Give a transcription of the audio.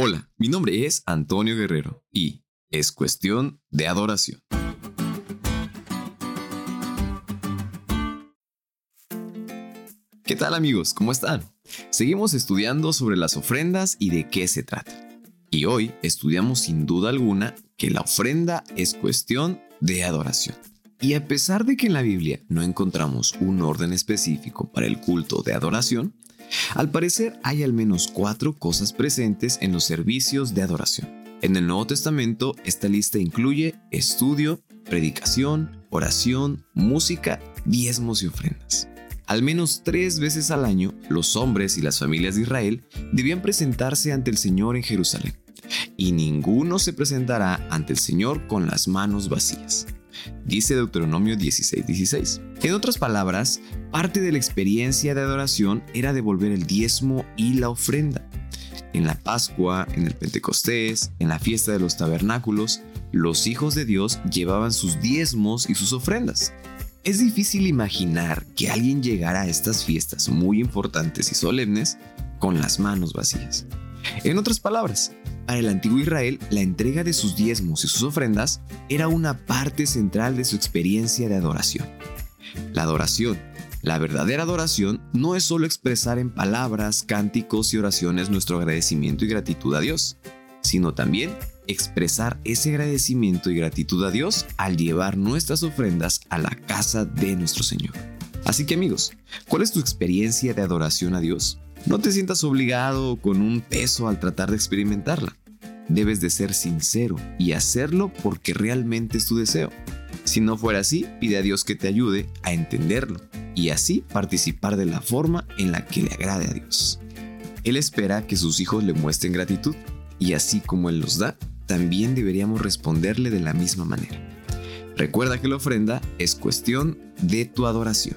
Hola, mi nombre es Antonio Guerrero y es cuestión de adoración. ¿Qué tal amigos? ¿Cómo están? Seguimos estudiando sobre las ofrendas y de qué se trata. Y hoy estudiamos sin duda alguna que la ofrenda es cuestión de adoración. Y a pesar de que en la Biblia no encontramos un orden específico para el culto de adoración, al parecer hay al menos cuatro cosas presentes en los servicios de adoración. En el Nuevo Testamento esta lista incluye estudio, predicación, oración, música, diezmos y ofrendas. Al menos tres veces al año, los hombres y las familias de Israel debían presentarse ante el Señor en Jerusalén, y ninguno se presentará ante el Señor con las manos vacías dice Deuteronomio 16:16. En otras palabras, parte de la experiencia de adoración era devolver el diezmo y la ofrenda. En la Pascua, en el Pentecostés, en la fiesta de los tabernáculos, los hijos de Dios llevaban sus diezmos y sus ofrendas. Es difícil imaginar que alguien llegara a estas fiestas muy importantes y solemnes con las manos vacías. En otras palabras, para el antiguo Israel, la entrega de sus diezmos y sus ofrendas era una parte central de su experiencia de adoración. La adoración, la verdadera adoración, no es solo expresar en palabras, cánticos y oraciones nuestro agradecimiento y gratitud a Dios, sino también expresar ese agradecimiento y gratitud a Dios al llevar nuestras ofrendas a la casa de nuestro Señor. Así que amigos, ¿cuál es tu experiencia de adoración a Dios? No te sientas obligado con un peso al tratar de experimentarla. Debes de ser sincero y hacerlo porque realmente es tu deseo. Si no fuera así, pide a Dios que te ayude a entenderlo y así participar de la forma en la que le agrade a Dios. Él espera que sus hijos le muestren gratitud y así como Él los da, también deberíamos responderle de la misma manera. Recuerda que la ofrenda es cuestión de tu adoración.